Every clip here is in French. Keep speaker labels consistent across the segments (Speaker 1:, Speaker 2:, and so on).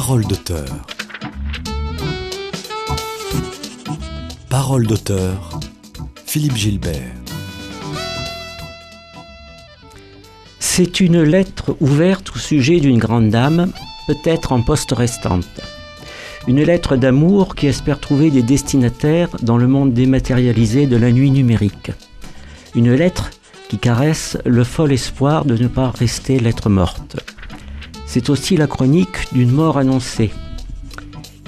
Speaker 1: Parole d'auteur. Parole d'auteur. Philippe Gilbert.
Speaker 2: C'est une lettre ouverte au sujet d'une grande dame, peut-être en poste restante. Une lettre d'amour qui espère trouver des destinataires dans le monde dématérialisé de la nuit numérique. Une lettre qui caresse le fol espoir de ne pas rester lettre morte. C'est aussi la chronique d'une mort annoncée.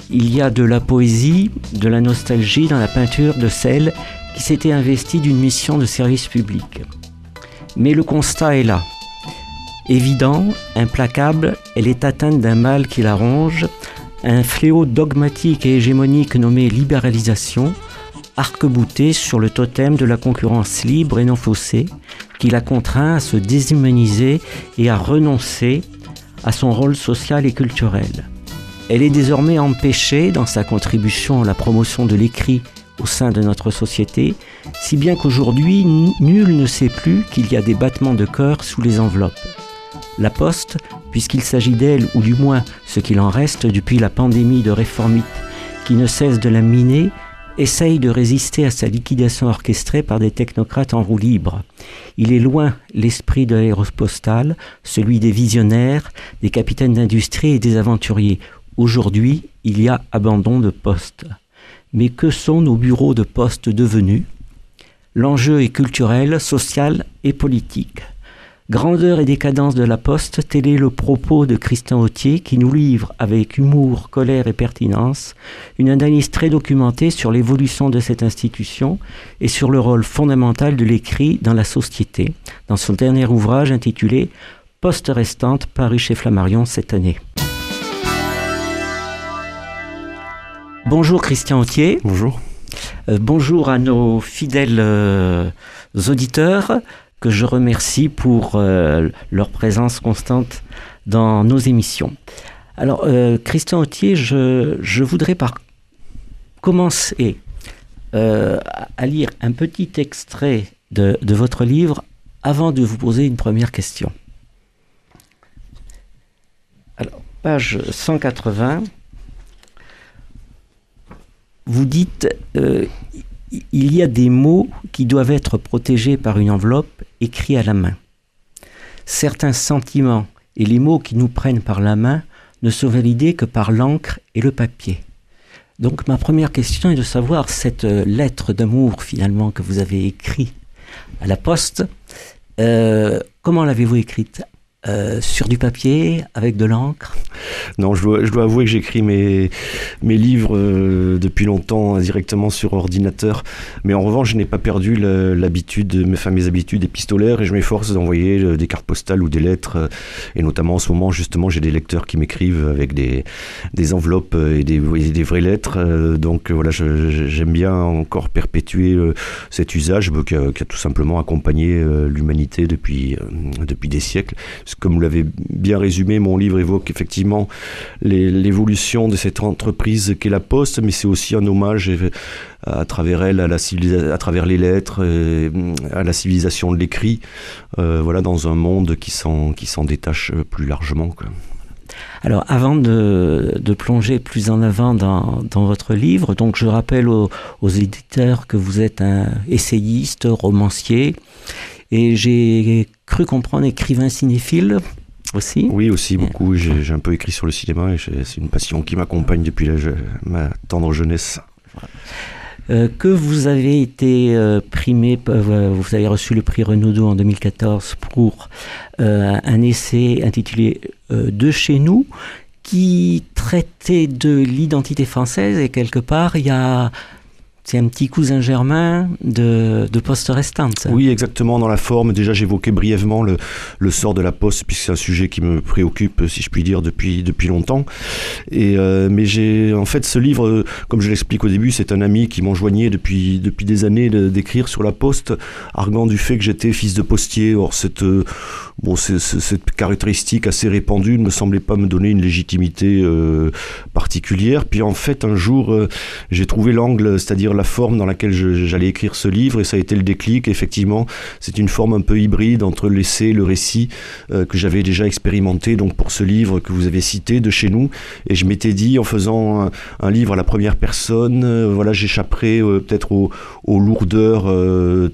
Speaker 2: Il y a de la poésie, de la nostalgie dans la peinture de celle qui s'était investie d'une mission de service public. Mais le constat est là. Évident, implacable, elle est atteinte d'un mal qui la ronge, un fléau dogmatique et hégémonique nommé libéralisation, arc-bouté sur le totem de la concurrence libre et non faussée, qui la contraint à se déshumaniser et à renoncer à son rôle social et culturel. Elle est désormais empêchée dans sa contribution à la promotion de l'écrit au sein de notre société, si bien qu'aujourd'hui, nul ne sait plus qu'il y a des battements de cœur sous les enveloppes. La Poste, puisqu'il s'agit d'elle, ou du moins ce qu'il en reste depuis la pandémie de réformite qui ne cesse de la miner, essaye de résister à sa liquidation orchestrée par des technocrates en roue libre. Il est loin l'esprit de l'aéropostale, celui des visionnaires, des capitaines d'industrie et des aventuriers. Aujourd'hui, il y a abandon de poste. Mais que sont nos bureaux de poste devenus? L'enjeu est culturel, social et politique. Grandeur et décadence de la Poste, tel est le propos de Christian Autier qui nous livre avec humour, colère et pertinence une analyse très documentée sur l'évolution de cette institution et sur le rôle fondamental de l'écrit dans la société, dans son dernier ouvrage intitulé Poste restante paru chez Flammarion cette année. Bonjour Christian Autier.
Speaker 3: Bonjour.
Speaker 2: Euh, bonjour à nos fidèles euh, auditeurs que je remercie pour euh, leur présence constante dans nos émissions. Alors, euh, Christian Autier, je, voudrais commencer euh, à lire un petit extrait de, de, votre livre avant de vous poser une première question. Alors, page 180, vous dites il y a des mots qui doivent être protégés par une enveloppe écrite à la main. Certains sentiments et les mots qui nous prennent par la main ne sont validés que par l'encre et le papier. Donc ma première question est de savoir cette lettre d'amour finalement que vous avez écrite à la poste, euh, comment l'avez-vous écrite? Euh, sur du papier, avec de l'encre
Speaker 3: Non, je dois, avouer que j'écris mes, mes livres euh, depuis longtemps directement sur ordinateur. Mais en revanche, je n'ai pas perdu l'habitude, mes, enfin, mes habitudes épistolaires et je m'efforce d'envoyer euh, des cartes postales ou des lettres. Et notamment en ce moment, justement, j'ai des lecteurs qui m'écrivent avec des, des enveloppes et des, des vraies lettres. Donc voilà, j'aime bien encore perpétuer cet usage qui a, qui a, tout simplement accompagné l'humanité depuis, depuis des siècles comme vous l'avez bien résumé, mon livre évoque effectivement l'évolution de cette entreprise qu'est la Poste, mais c'est aussi un hommage euh, à travers elle, à, travers les lettres, euh, à la civilisation de l'écrit, euh, voilà, dans un monde qui s'en détache plus largement.
Speaker 2: Alors, avant de, plonger plus en avant dans, votre livre, donc je rappelle aux éditeurs que vous êtes un essayiste, romancier, et j'ai cru comprendre écrivain cinéphile aussi.
Speaker 3: Oui, aussi beaucoup. J'ai un peu écrit sur le cinéma et c'est une passion qui m'accompagne depuis la, ma tendre jeunesse.
Speaker 2: Euh, que vous avez été euh, primé, euh, vous avez reçu le prix Renaudot en 2014 pour un essai intitulé De chez nous, qui traitait de l'identité française et quelque part il y a c'est un petit cousin germain de, de Poste Restante.
Speaker 3: Oui, exactement, dans la forme. Déjà, j'évoquais brièvement le, le, sort de la Poste, puisque c'est un sujet qui me préoccupe, si je puis dire, depuis, depuis longtemps. Et, euh, mais j'ai, en fait, ce livre, comme je l'explique au début, c'est un ami qui m'enjoignait depuis, depuis des années d'écrire sur la Poste, arguant du fait que j'étais fils de postier. Or, cette, bon, cette caractéristique assez répandue ne me semblait pas me donner une légitimité euh, particulière. Puis, en fait, un jour, euh, j'ai trouvé l'angle, c'est-à-dire la forme dans laquelle j'allais écrire ce livre et ça a été le déclic. Effectivement, c'est une forme un peu hybride entre l'essai le récit euh, que j'avais déjà expérimenté donc pour ce livre que vous avez cité de chez nous. Et je m'étais dit en faisant un, livre à la première personne, euh, voilà, j'échapperai euh, peut-être aux, aux, lourdeurs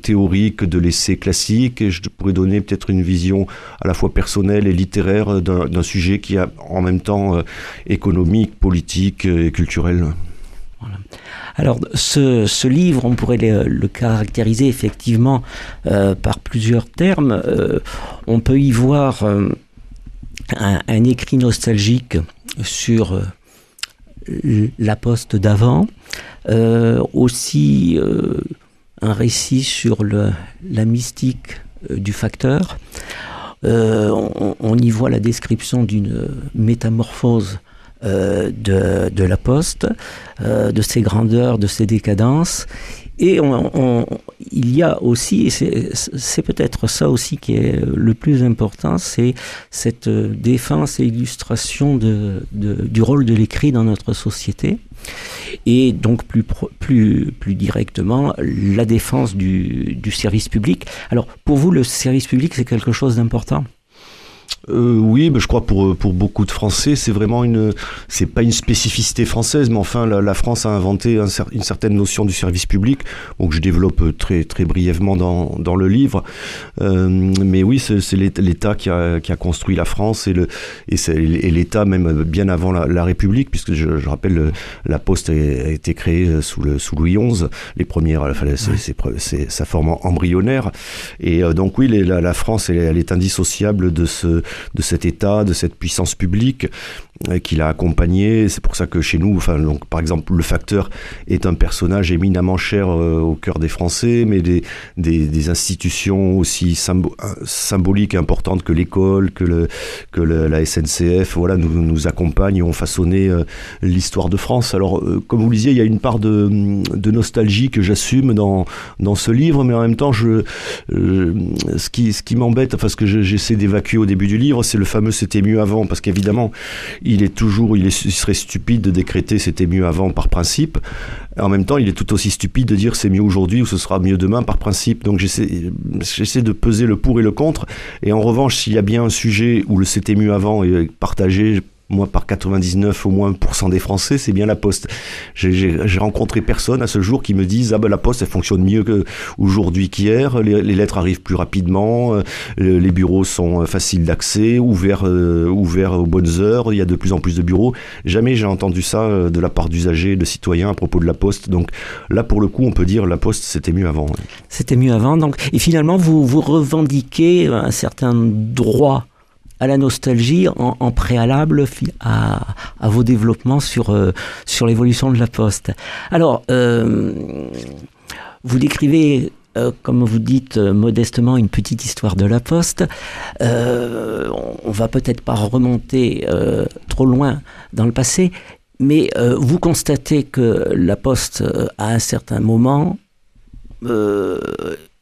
Speaker 3: théoriques de l'essai classique et je pourrais donner peut-être une vision à la fois personnelle et littéraire d'un sujet qui a en même temps économique, politique et culturel.
Speaker 2: Alors, ce, livre, on pourrait le, caractériser effectivement euh, par plusieurs termes. Euh, on peut y voir euh, un, écrit nostalgique sur la poste d'avant, aussi un récit sur la mystique du facteur. on, y voit la description d'une métamorphose euh, de, la Poste, euh, de ses grandeurs, de ses décadences. Et il y a aussi, et c'est peut-être ça aussi qui est le plus important, c'est cette défense et illustration de, du rôle de l'écrit dans notre société. Et donc plus, plus, plus directement, la défense du, du service public. Alors pour vous, le service public, c'est quelque chose d'important?
Speaker 3: Euh, oui, je crois pour pour beaucoup de Français, c'est vraiment une, c'est pas une spécificité française, mais enfin la, France a inventé une certaine notion du service public, donc je développe très très brièvement dans, dans le livre. Euh, mais oui, c'est l'État qui a, qui a construit la France et le et l'État même bien avant la, République, puisque je, rappelle la Poste a, été créée sous le sous Louis XI, les premières, enfin, c'est sa forme embryonnaire, et euh, donc oui, la, la France elle, elle est indissociable de ce de cet État, de cette puissance publique euh, qu'il a accompagné. C'est pour ça que chez nous, enfin, donc, par exemple, le facteur est un personnage éminemment cher euh, au cœur des Français, mais des, des, institutions aussi euh, symboliques et importantes que l'école, que, le, que la SNCF, voilà, nous, nous accompagnent et ont façonné l'histoire de France. Alors, comme vous le disiez, il y a une part de, de nostalgie que j'assume dans, dans ce livre, mais en même temps, je, ce qui, ce qui m'embête, enfin, ce que j'essaie d'évacuer au début du livre, c'est le fameux c'était mieux avant, parce qu'évidemment, il est toujours, il, serait stupide de décréter c'était mieux avant par principe. En même temps, il est tout aussi stupide de dire c'est mieux aujourd'hui ou ce sera mieux demain par principe. Donc j'essaie de peser le pour et le contre. Et en revanche, s'il y a bien un sujet où le c'était mieux avant est partagé moi par 99 au moins pour des Français, c'est bien la Poste. J'ai rencontré personne à ce jour qui me dise ah ben la Poste elle fonctionne mieux qu'aujourd'hui qu'hier, les, lettres arrivent plus rapidement, euh, les bureaux sont euh, faciles d'accès, ouverts euh, ouverts aux bonnes heures, il y a de plus en plus de bureaux. Jamais j'ai entendu ça de la part d'usagers, de citoyens à propos de la Poste. Donc là pour le coup, on peut dire la Poste c'était mieux avant.
Speaker 2: C'était mieux avant. Donc et finalement vous vous revendiquez un certain droit à la nostalgie en, préalable à, vos développements sur, euh, sur l'évolution de la Poste. Alors, euh, vous décrivez euh, comme vous dites modestement, une petite histoire de la Poste. on va peut-être pas remonter trop loin dans le passé, mais vous constatez que la Poste, à un certain moment,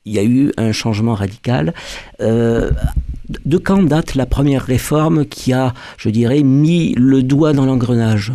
Speaker 2: il y a eu un changement radical. De quand date la première réforme qui a, je dirais, mis le doigt dans l'engrenage?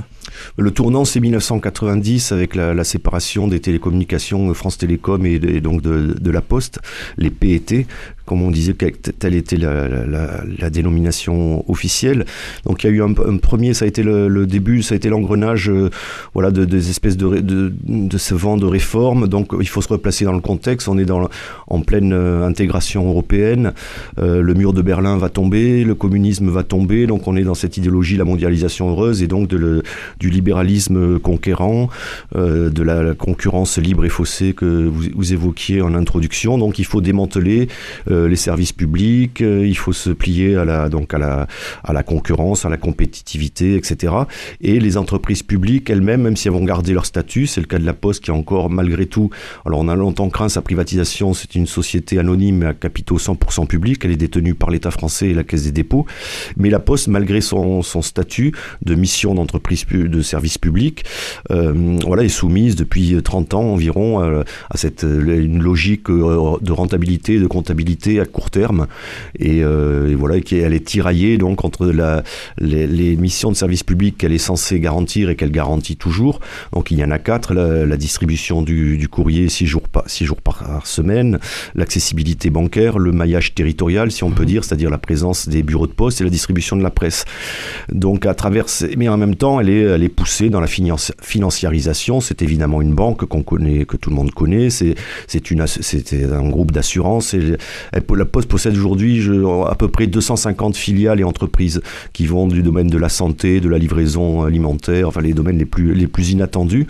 Speaker 3: Le tournant, c'est 1990 avec la, séparation des télécommunications France Télécom et, donc de, de, la Poste, les PET, comme on disait, telle était la, dénomination officielle. Donc il y a eu un, premier, ça a été le, début, ça a été l'engrenage euh, voilà, de, des espèces de, de, ce vent de réforme. Donc il faut se replacer dans le contexte. On est dans, en pleine euh, intégration européenne. Euh, le mur de Berlin va tomber, le communisme va tomber. Donc on est dans cette idéologie, la mondialisation heureuse et donc du libéralisme conquérant, de la, concurrence libre et faussée que vous, évoquiez en introduction. Donc il faut démanteler les services publics, euh, il faut se plier à la, donc à la, à la concurrence, à la compétitivité, etc. Et les entreprises publiques elles-mêmes, même si elles vont garder leur statut, c'est le cas de la Poste qui est encore malgré tout, alors on a longtemps craint sa privatisation, c'est une société anonyme à capitaux 100% publics, elle est détenue par l'État français et la Caisse des dépôts, mais la Poste, malgré son, son statut de mission d'entreprise de service public, euh, voilà, est soumise depuis 30 ans environ à cette une logique de rentabilité, de comptabilité à court terme et, voilà qui elle est tiraillée donc entre la, les, missions de service public qu'elle est censée garantir et qu'elle garantit toujours. Donc il y en a quatre la, distribution du, courrier six jours par six jours par semaine, l'accessibilité bancaire, le maillage territorial si on peut mhm. dire, c'est-à-dire la présence des bureaux de poste et la distribution de la presse. Donc à travers, mais en même temps, elle est, elle est poussée dans la financiarisation. C'est évidemment une banque qu'on connaît, que tout le monde connaît. C'est, c'est une, c'était un groupe d'assurance. La Poste possède aujourd'hui à peu près 250 filiales et entreprises qui vont du domaine de la santé, de la livraison alimentaire, enfin les domaines les plus, inattendus.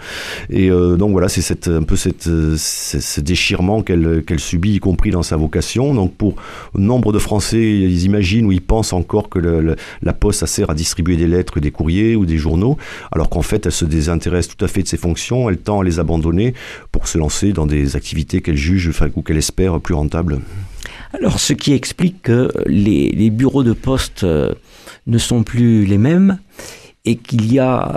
Speaker 3: Et euh, donc voilà, c'est un peu cette, ce déchirement qu'elle, subit, y compris dans sa vocation. Donc pour nombre de Français, ils imaginent ou ils pensent encore que la Poste, sert à distribuer des lettres, des courriers ou des journaux, alors qu'en fait, elle se désintéresse tout à fait de ses fonctions, elle tend à les abandonner pour se lancer dans des activités qu'elle juge enfin, ou qu'elle espère plus rentables.
Speaker 2: Alors, ce qui explique que les, bureaux de poste euh, ne sont plus les mêmes et qu'il y a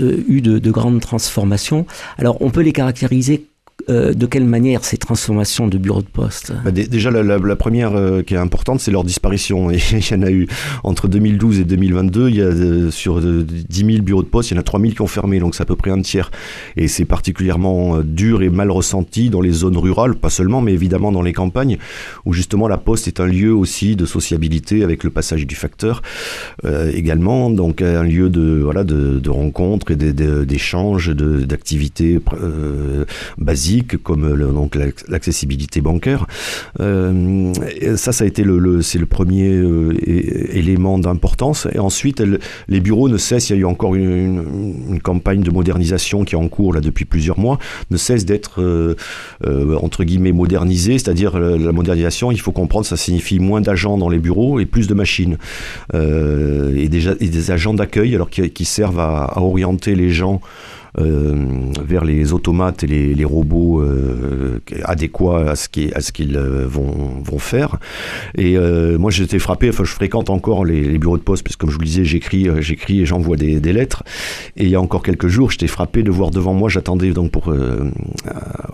Speaker 2: euh, eu de, de, grandes transformations. Alors, on peut les caractériser euh, de quelle manière ces transformations de bureaux de poste
Speaker 3: bah, Déjà, la, première euh, qui est importante, c'est leur disparition. Il y en a eu entre 2012 et 2022, il y a euh, sur 10 000 bureaux de poste, il y en a 3 000 qui ont fermé, donc c'est à peu près un tiers. Et c'est particulièrement dur et mal ressenti dans les zones rurales, pas seulement, mais évidemment dans les campagnes, où justement la poste est un lieu aussi de sociabilité avec le passage du facteur également, donc un lieu de, voilà, rencontres et d'échanges, d'activités basiques comme donc l'accessibilité bancaire. Euh, ça, ça a été le, c'est le premier euh, élément d'importance. Et ensuite, les bureaux ne cessent. Il y a eu encore une, campagne de modernisation qui est en cours là depuis plusieurs mois. Ne cesse d'être euh, entre guillemets modernisée, c'est-à-dire la modernisation. Il faut comprendre, ça signifie moins d'agents dans les bureaux et plus de machines et, des agents d'accueil, alors qui, servent à, orienter les gens euh, vers les automates et les, robots euh, adéquats à ce qu'ils euh, vont, faire. Et moi, j'étais frappé, enfin, je fréquente encore les, bureaux de poste, puisque comme je vous le disais, j'écris, j'écris et j'envoie des, lettres. Et il y a encore quelques jours, j'étais frappé de voir devant moi, j'attendais donc pour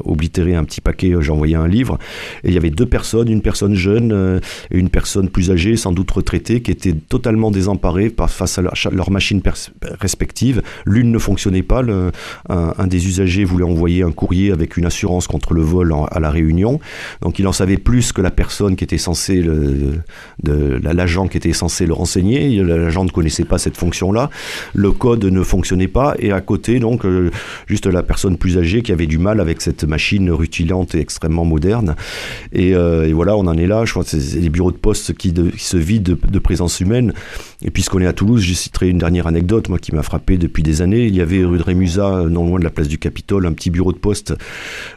Speaker 3: oblitérer un petit paquet, j'envoyais un livre, et il y avait deux personnes, une personne jeune et une personne plus âgée, sans doute retraitée, qui étaient totalement désemparées face à leur, machine respective. L'une ne fonctionnait pas, le, un, des usagers voulait envoyer un courrier avec une assurance contre le vol à la Réunion. Donc il en savait plus que la personne qui était censée, l'agent qui était censé le renseigner. L'agent ne connaissait pas cette fonction-là. Le code ne fonctionnait pas. Et à côté, donc, euh, juste la personne plus âgée qui avait du mal avec cette machine rutilante et extrêmement moderne. Et, euh, voilà, on en est là. Je crois que c'est les bureaux de poste qui, se vident de, présence humaine. Et puisqu'on est à Toulouse, je citerai une dernière anecdote, moi, qui m'a frappé depuis des années. Il y avait rue de Rémusat non loin de la place du Capitole, un petit bureau de poste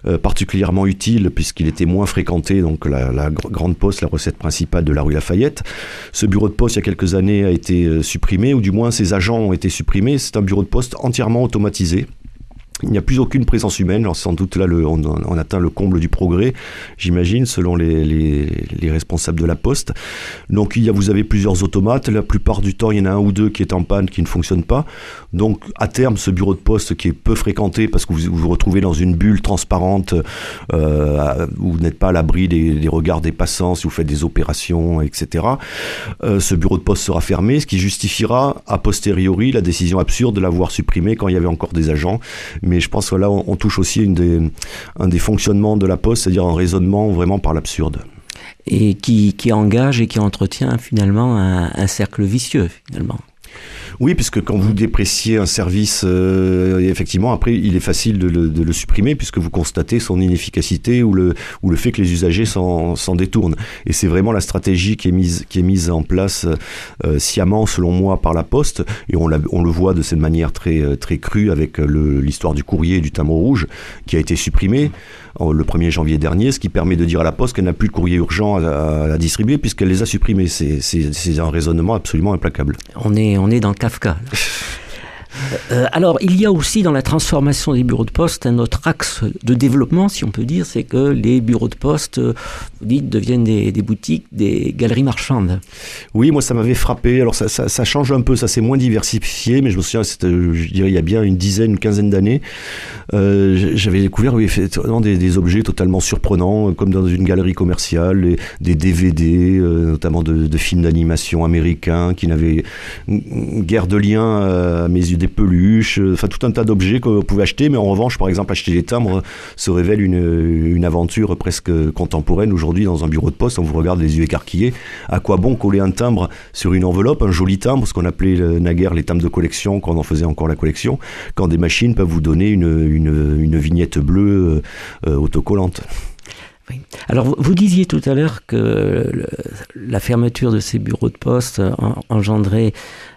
Speaker 3: euh, particulièrement utile puisqu'il était moins fréquenté, donc la, grande poste, la recette principale de la rue Lafayette. Ce bureau de poste, il y a quelques années, a été euh, supprimé, ou du moins ses agents ont été supprimés. C'est un bureau de poste entièrement automatisé. Il n'y a plus aucune présence humaine. Alors sans doute là, le, on, atteint le comble du progrès, j'imagine, selon les, les, responsables de la Poste. Donc il y a, vous avez plusieurs automates. La plupart du temps, il y en a un ou deux qui est en panne, qui ne fonctionnent pas. Donc à terme, ce bureau de poste qui est peu fréquenté parce que vous vous, retrouvez dans une bulle transparente euh, où vous n'êtes pas à l'abri des, regards des passants si vous faites des opérations, etc. Euh, ce bureau de poste sera fermé, ce qui justifiera a posteriori la décision absurde de l'avoir supprimé quand il y avait encore des agents mais je pense que là, on, touche aussi un des fonctionnements de la Poste, c'est-à-dire un raisonnement vraiment par l'absurde.
Speaker 2: Et qui, qui, engage et qui entretient finalement un cercle vicieux, finalement.
Speaker 3: Oui, puisque quand vous dépréciez un service, euh, effectivement, après, il est facile de le, supprimer puisque vous constatez son inefficacité ou le, ou le fait que les usagers s'en détournent. Et c'est vraiment la stratégie qui est mise, en place euh, sciemment, selon moi, par la Poste. Et on, le voit de cette manière très, très crue avec l'histoire du courrier du timbre rouge qui a été supprimé le 1er janvier dernier, ce qui permet de dire à la Poste qu'elle n'a plus de courrier urgent à, distribuer puisqu'elle les a supprimés. C'est un raisonnement absolument implacable.
Speaker 2: On est, on est dans Kafka. Euh, alors, il y a aussi dans la transformation des bureaux de poste un autre axe de développement, si on peut dire, c'est que les bureaux de poste, vous dites, deviennent des, boutiques, des galeries marchandes.
Speaker 3: Oui, moi ça m'avait frappé. Alors ça, change un peu, ça c'est moins diversifié, mais je me souviens, je dirais, il y a bien une dizaine, une quinzaine d'années, euh, j'avais découvert oui, effectivement des, objets totalement surprenants, comme dans une galerie commerciale, des DVD, euh, notamment de, de films d'animation américains qui n'avaient guère de lien à mes yeux, peluches, enfin tout un tas d'objets qu'on pouvait acheter, mais en revanche, par exemple, acheter des timbres se révèle une, aventure presque contemporaine. Aujourd'hui, dans un bureau de poste, on vous regarde les yeux écarquillés. À quoi bon coller un timbre sur une enveloppe, un joli timbre, ce qu'on appelait naguère les timbres de collection, quand on en faisait encore la collection, quand des machines peuvent vous donner une, vignette bleue euh, euh,
Speaker 2: Alors, vous disiez tout à l'heure que la fermeture de ces bureaux de poste engendrait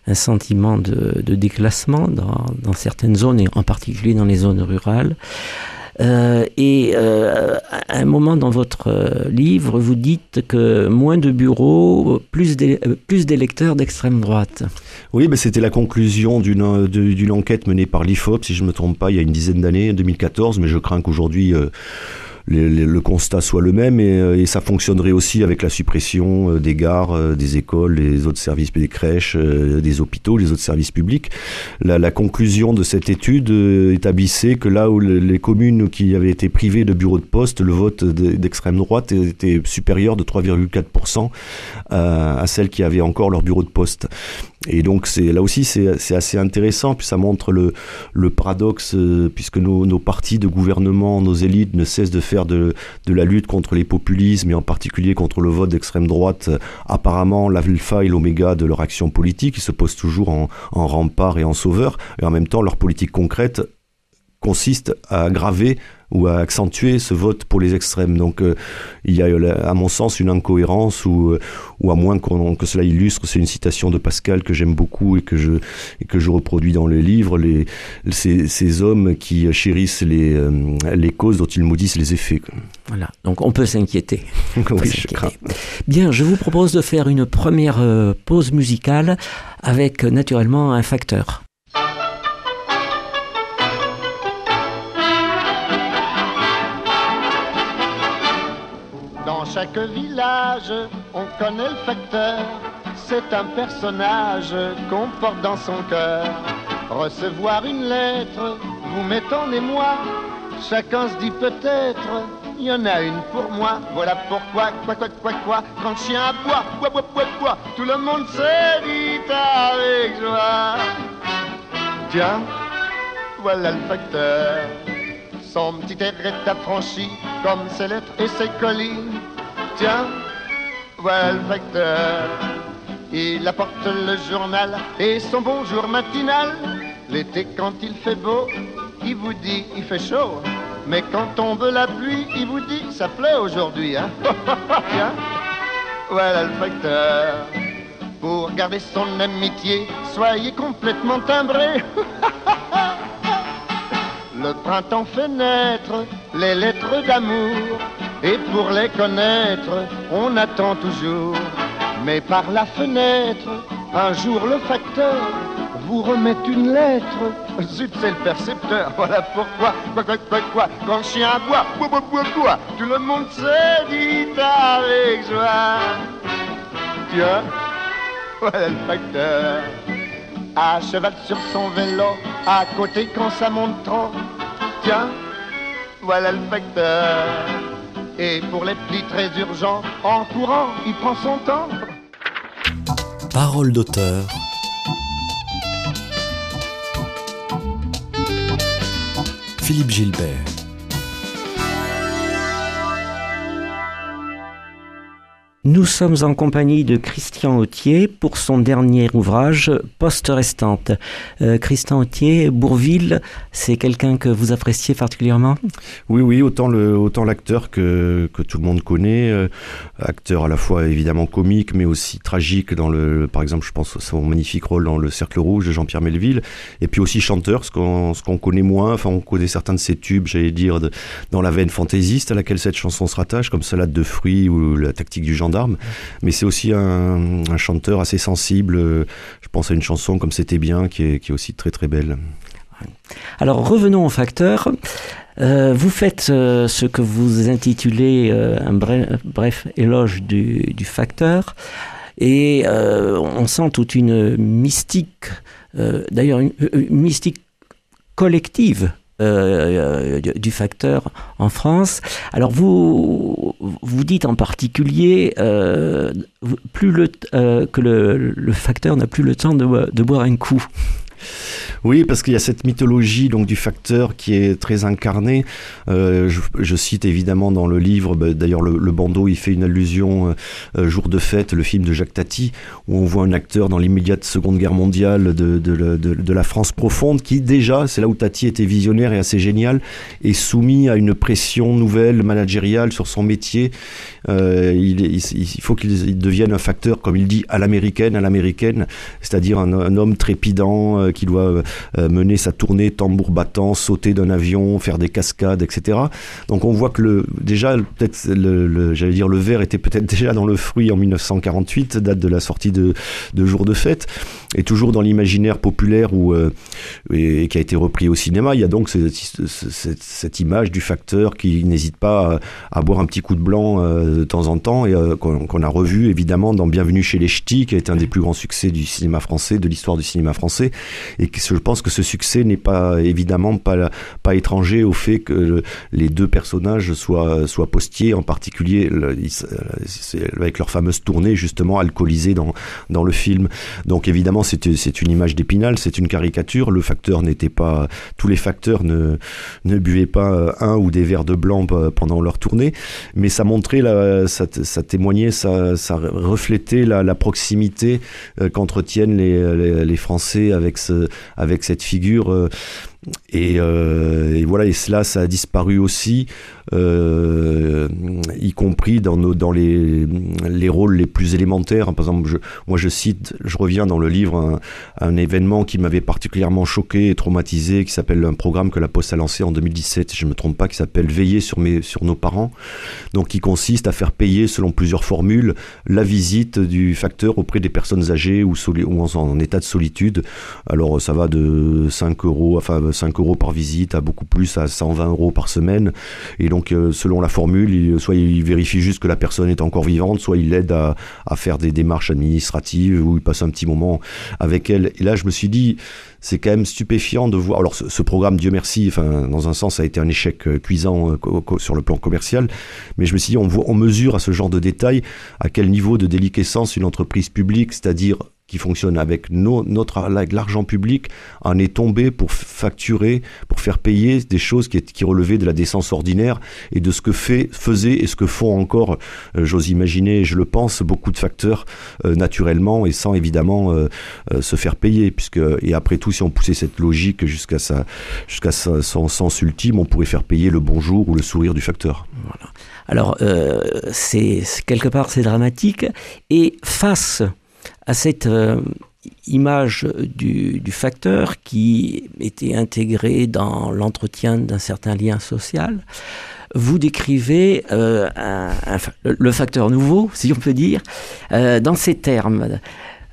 Speaker 2: un sentiment de, déclassement dans, certaines zones, et en particulier dans les zones rurales. Euh, et euh, à un moment dans votre euh, livre, vous dites que moins de bureaux, plus d'électeurs d'extrême droite.
Speaker 3: Oui, c'était la conclusion d'une enquête menée par l'IFOP, si je ne me trompe pas, il y a une dizaine d'années, 2014, mais je crains qu'aujourd'hui le constat soit le même euh, et, ça fonctionnerait aussi avec la suppression euh, des gares, euh, des écoles, des autres services, des crèches, des hôpitaux, les autres services publics. La, conclusion de cette étude établissait que là où les communes qui avaient été privées de bureaux de poste, le vote d'extrême droite était supérieur de 3,4% à, à celles qui avaient encore leur bureau de poste. Et donc c'est là aussi c'est assez intéressant, puis ça montre le, paradoxe, puisque nos, partis de gouvernement, nos élites ne cessent de faire de, la lutte contre les populismes et en particulier contre le vote d'extrême droite, euh, apparemment l'alpha et l'oméga de leur action politique, ils se posent toujours en, en rempart et en sauveur, et en même temps leur politique concrète consiste à aggraver ou à accentuer ce vote pour les extrêmes. Donc euh, il y a à mon sens une incohérence ou, euh, ou à moins que cela illustre, c'est une citation de Pascal que j'aime beaucoup et que je, et que je reproduis dans le livre, les, ces, ces hommes qui chérissent les, euh, les causes dont ils maudissent les effets.
Speaker 2: Voilà, donc on peut s'inquiéter.
Speaker 3: oui, je crains.
Speaker 2: Bien, je vous propose de faire une première pause musicale avec naturellement un facteur.
Speaker 4: Chaque village, on connaît le facteur. C'est un personnage qu'on porte dans son cœur. Recevoir une lettre, vous mettez en émoi. Chacun se dit peut-être, il y en a une pour moi. Voilà pourquoi, quoi, quoi, quoi, quoi, quand le chien aboie, bois, bois, bois, bois, tout le monde se dit avec joie. Tiens, voilà le facteur. Son petit air est affranchi, comme ses lettres et ses colis. Tiens, voilà le facteur. Il apporte le journal et son bonjour matinal. L'été, quand il fait beau, il vous dit il fait chaud. Mais quand tombe la pluie, il vous dit ça plaît aujourd'hui. Hein Tiens, voilà le facteur. Pour garder son amitié, soyez complètement timbré. le printemps fait naître les lettres d'amour et pour les connaître, on attend toujours. Mais par la fenêtre, un jour le facteur vous remet une lettre. Zut, c'est le percepteur, voilà pourquoi. Quoi, quoi, quoi, quoi, quand le chien aboie, bois, quoi, tout le monde se dit avec joie. Tiens, voilà le facteur. À cheval sur son vélo, à côté quand ça monte trop. Tiens, voilà le facteur. Et pour les plis très urgents, en courant, il prend son temps.
Speaker 1: Parole d'auteur. Philippe Gilbert.
Speaker 2: Nous sommes en compagnie de Christian Autier pour son dernier ouvrage, Poste restante. Euh, Christian Autier, Bourville, c'est quelqu'un que vous appréciez particulièrement?
Speaker 3: Oui, oui, autant autant l'acteur que, que tout le monde connaît, euh, acteur à la fois évidemment comique, mais aussi tragique dans le, par exemple, je pense à son magnifique rôle dans Le Cercle Rouge de Jean-Pierre Melville, et puis aussi chanteur, ce qu'on, ce connaît moins, enfin on connaît certains de ses tubes, j'allais dire, dans la veine fantaisiste à laquelle cette chanson se rattache, comme Salade de fruits ou La tactique du gendarme mais c'est aussi un, chanteur assez sensible. Je pense à une chanson comme C'était bien, qui est, aussi très très belle.
Speaker 2: Alors revenons au facteur. Euh, vous faites euh, ce que vous intitulez euh, un bref, éloge du, facteur, et on sent toute une mystique, d'ailleurs une, mystique collective euh, du facteur en France. Alors vous, vous dites en particulier euh, plus le, euh, que le, facteur n'a plus le temps de boire un coup.
Speaker 3: Oui, parce qu'il y a cette mythologie donc du facteur qui est très incarnée. Euh, je, je, cite évidemment dans le livre, bah, d'ailleurs le, le, bandeau, il fait une allusion euh, Jour de fête, le film de Jacques Tati, où on voit un acteur dans l'immédiate Seconde Guerre mondiale de, de, de, de, la France profonde, qui déjà, c'est là où Tati était visionnaire et assez génial, est soumis à une pression nouvelle managériale sur son métier. Euh, il, il, il, faut qu'il devienne un facteur, comme il dit, à l'américaine, à l'américaine, c'est-à-dire un, un, homme trépidant euh, qui doit euh, mener sa tournée tambour battant, sauter d'un avion, faire des cascades, etc. Donc on voit que le, déjà, peut-être, j'allais dire, le verre était peut-être déjà dans le fruit en 1948, date de la sortie de, de Jour de fête, et toujours dans l'imaginaire populaire euh, et, qui a été repris au cinéma. Il y a donc cette, image du facteur qui n'hésite pas à, boire un petit coup de blanc euh, de temps en temps et euh, qu'on, a revu évidemment dans Bienvenue chez les Ch'tis, qui a été un des plus grands succès du cinéma français, de l'histoire du cinéma français, et que je pense que ce succès n'est pas évidemment pas, étranger au fait que les deux personnages soient, soient postiers, en particulier avec leur fameuse tournée justement alcoolisée dans, dans le film. Donc évidemment c'est, une image d'épinal, c'est une caricature. Le facteur n'était pas, tous les facteurs ne, ne buvaient pas un ou des verres de blanc pendant leur tournée, mais ça montrait, la, ça, témoignait, ça, ça reflétait la, proximité euh, qu'entretiennent les, les, les, Français avec, ce, avec cette figure. Euh, et, voilà, et cela, ça a disparu aussi, euh, y compris dans, nos, dans les, les rôles les plus élémentaires. Par exemple, je, moi je cite, je reviens dans le livre un, un événement qui m'avait particulièrement choqué et traumatisé, qui s'appelle un programme que la Poste a lancé en 2017, je ne me trompe pas, qui s'appelle Veiller sur, mes, sur nos parents, donc qui consiste à faire payer, selon plusieurs formules, la visite du facteur auprès des personnes âgées ou en, en état de solitude. Alors ça va de 5 euros, enfin 5 euros par visite à beaucoup plus, à 120 euros par semaine. Et donc, euh, selon la formule, soit il vérifie juste que la personne est encore vivante, soit il l'aide à, faire des démarches administratives ou il passe un petit moment avec elle. Et là, je me suis dit, c'est quand même stupéfiant de voir. Alors, ce, ce, programme, Dieu merci, enfin, dans un sens, a été un échec euh, cuisant euh, sur le plan commercial. Mais je me suis dit, on, voit, on mesure à ce genre de détails à quel niveau de déliquescence une entreprise publique, c'est-à-dire qui fonctionne avec nos, notre avec l'argent public en est tombé pour facturer, pour faire payer des choses qui, qui relevaient de la décence ordinaire et de ce que fait, faisait et ce que font encore, euh, j'ose imaginer, je le pense, beaucoup de facteurs euh, naturellement et sans évidemment euh, se faire payer, puisque et après tout, si on poussait cette logique jusqu'à son sens ultime, on pourrait faire payer le bonjour ou le sourire du facteur.
Speaker 2: Voilà. Alors, c'est quelque part c'est dramatique et face à cette euh, image du, facteur qui était intégré dans l'entretien d'un certain lien social, vous décrivez euh, le facteur nouveau, si on peut dire, euh, dans ces termes.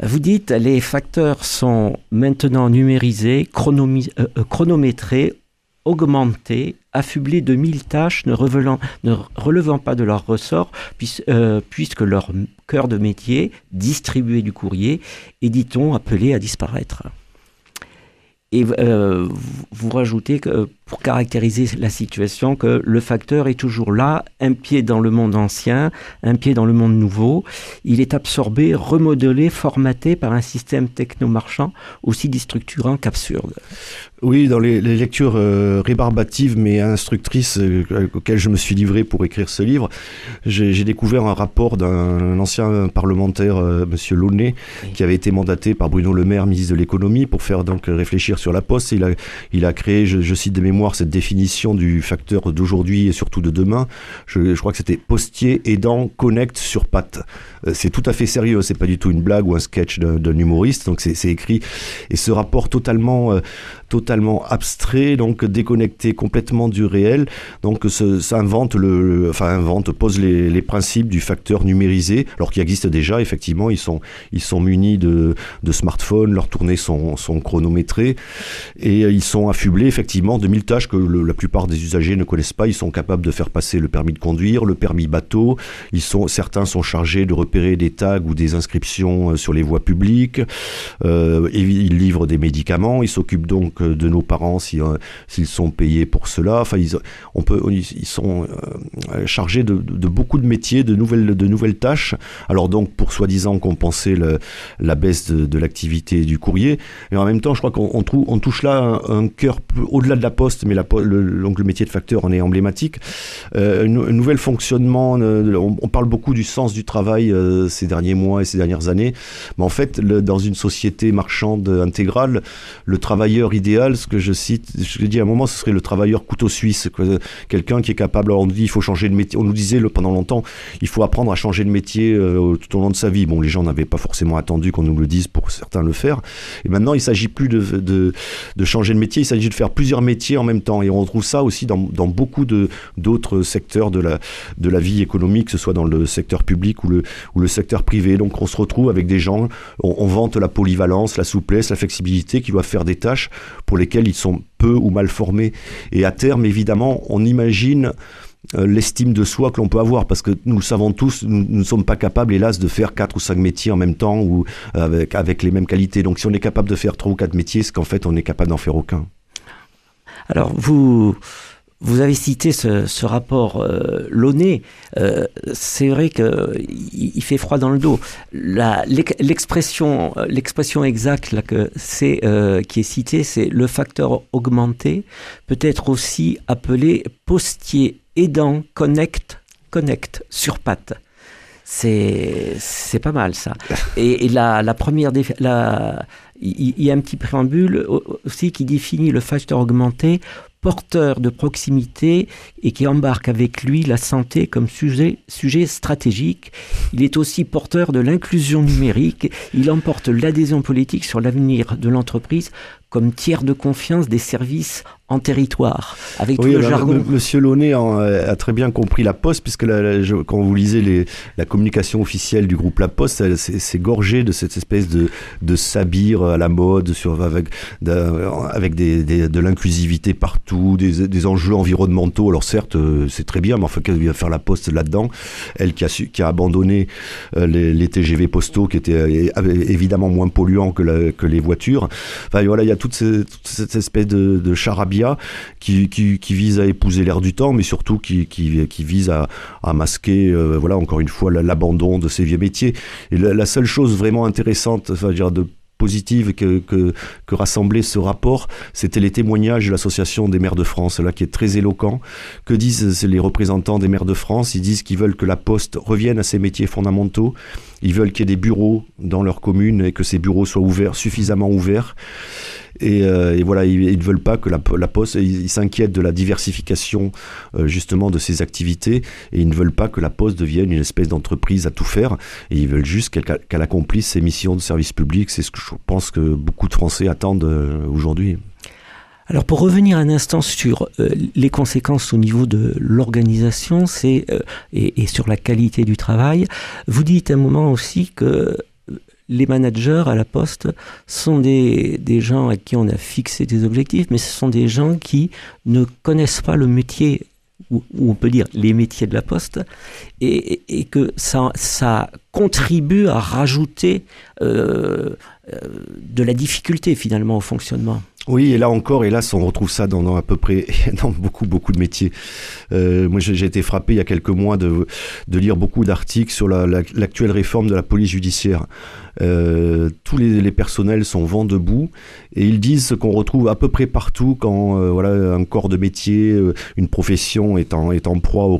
Speaker 2: Vous dites les facteurs sont maintenant numérisés, chronométrés, augmentés, affublés de mille tâches ne, ne relevant pas de leur ressort, euh, puisque leur cœur de métier, distribuer du courrier, est, dit-on, appelé à disparaître. Et euh, vous rajoutez que pour caractériser la situation que le facteur est toujours là, un pied dans le monde ancien, un pied dans le monde nouveau. Il est absorbé, remodelé, formaté par un système technomarchand aussi déstructurant qu'absurde.
Speaker 3: Oui, dans les, les lectures euh, rébarbatives mais instructrices euh, auxquelles je me suis livré pour écrire ce livre, j'ai découvert un rapport d'un ancien parlementaire, euh, Monsieur Launay, oui. qui avait été mandaté par Bruno Le Maire, ministre de l'économie, pour faire donc réfléchir sur la poste. Il a, il a créé, je, cite des mémoires, cette définition du facteur d'aujourd'hui et surtout de demain. Je, je crois que c'était postier, aidant, connect sur patte. Euh, c'est tout à fait sérieux, c'est pas du tout une blague ou un sketch d'un humoriste. Donc c'est écrit et ce rapport totalement, euh, totalement abstrait, donc déconnecté complètement du réel. Donc ça invente le, enfin invente, pose les, principes du facteur numérisé, alors qu'il existe déjà. Effectivement, ils sont, ils sont munis de, de smartphones, leurs tournées sont, sont chronométrées et ils sont affublés effectivement de mille tâches que la plupart des usagers ne connaissent pas. Ils sont capables de faire passer le permis de conduire, le permis bateau. Ils sont, certains sont chargés de repérer des tags ou des inscriptions euh, sur les voies publiques. Euh, ils livrent des médicaments. Ils s'occupent donc de nos parents euh, s'ils sont payés pour cela. Enfin, ils, on peut, ils sont euh, chargés de, beaucoup de métiers, de nouvelles, de nouvelles tâches. Alors donc, pour soi-disant compenser la baisse de, l'activité du courrier, et en même temps, je crois qu'on on touche là un, cœur au-delà de la poste, mais le, donc le métier de facteur en est emblématique. Euh, un, nouvel fonctionnement. on, parle beaucoup du sens du travail ces derniers mois et ces dernières années, mais en fait, dans une société marchande intégrale, le travailleur idéal, ce que je cite, je l'ai dit à un moment, ce serait le travailleur couteau suisse, quelqu'un qui est capable. On nous dit il faut changer de métier. On nous disait le, pendant longtemps, il faut apprendre à changer de métier euh, tout au long de sa vie. Bon, les gens n'avaient pas forcément attendu qu'on nous le dise pour certains le faire. Et maintenant, il s'agit plus de, de, changer de métier, il s'agit de faire plusieurs métiers en même temps. Et on retrouve ça aussi dans, dans beaucoup d'autres secteurs de la de la vie économique, que ce soit dans le secteur public ou le ou le secteur privé. Donc on se retrouve avec des gens, on, on vante la polyvalence, la souplesse, la flexibilité, qui doivent faire des tâches pour lesquels ils sont peu ou mal formés. Et à terme, évidemment, on imagine euh, l'estime de soi que l'on peut avoir parce que nous le savons tous, nous ne sommes pas capables, hélas, de faire quatre ou cinq métiers en même temps ou avec, avec les mêmes qualités. Donc si on est capable de faire trois ou quatre métiers, c'est qu'en fait on est capable d'en faire aucun.
Speaker 2: Alors vous vous avez cité ce, rapport euh, euh, c'est vrai qu'il il fait froid dans le dos. L'expression l'expression exacte euh, qui est citée, c'est le facteur augmenté, peut être aussi appelé postier aidant connect, connect sur patte. C'est, pas mal ça. Et, la, première, la, il y a un petit préambule aussi qui définit le facteur augmenté porteur de proximité et qui embarque avec lui la santé comme sujet, stratégique. Il est aussi porteur de l'inclusion numérique. Il emporte l'adhésion politique sur l'avenir de l'entreprise comme tiers de confiance des services en territoire, avec tout le jargon.
Speaker 3: Monsieur Launay a, très bien compris la Poste, puisque quand vous lisez les, la communication officielle du groupe La Poste, c'est gorgé de cette espèce de, de sabire à la mode, sur, avec, de, avec des, de l'inclusivité partout, des, des, enjeux environnementaux. Alors certes, euh, c'est très bien, mais enfin, qu'est-ce qu'il va faire La Poste là-dedans? Elle qui a, qui a abandonné euh, les, les, TGV postaux, qui étaient euh, évidemment moins polluants que, que les voitures. Enfin voilà, il y a toute, cette espèce de, charabia qui, vise à épouser l'air du temps, mais surtout qui, vise à, masquer, euh, voilà, encore une fois, l'abandon de ces vieux métiers. Et la, seule chose vraiment intéressante, enfin, dire, de positive que, que, que, rassemblait ce rapport, c'était les témoignages de l'Association des maires de France, là, qui est très éloquent. Que disent les représentants des maires de France? Ils disent qu'ils veulent que la Poste revienne à ses métiers fondamentaux. Ils veulent qu'il y ait des bureaux dans leur commune et que ces bureaux soient ouverts, suffisamment ouverts. Euh, et, voilà, ils, ne veulent pas que la, Poste, ils s'inquiètent de la diversification euh, justement de ces activités et ils ne veulent pas que la Poste devienne une espèce d'entreprise à tout faire. Et ils veulent juste qu'elle accomplisse ses missions de service public. C'est ce que je pense que beaucoup de Français attendent euh, aujourd'hui.
Speaker 2: Alors pour revenir un instant sur les conséquences au niveau de l'organisation, et, et, sur la qualité du travail, vous dites à un moment aussi que les managers à la poste sont des, des, gens à qui on a fixé des objectifs, mais ce sont des gens qui ne connaissent pas le métier, ou, on peut dire les métiers de la poste, et, et que ça, ça, contribue à rajouter euh, euh, de la difficulté finalement au fonctionnement.
Speaker 3: Oui, et là encore, hélas, on retrouve ça dans, à peu près dans beaucoup beaucoup de métiers. Euh, moi, j'ai été frappé il y a quelques mois de, de lire beaucoup d'articles sur l'actuelle réforme de la police judiciaire. Euh, tous les, personnels sont vent debout et ils disent ce qu'on retrouve à peu près partout quand euh, voilà un corps de métier, une profession est en, proie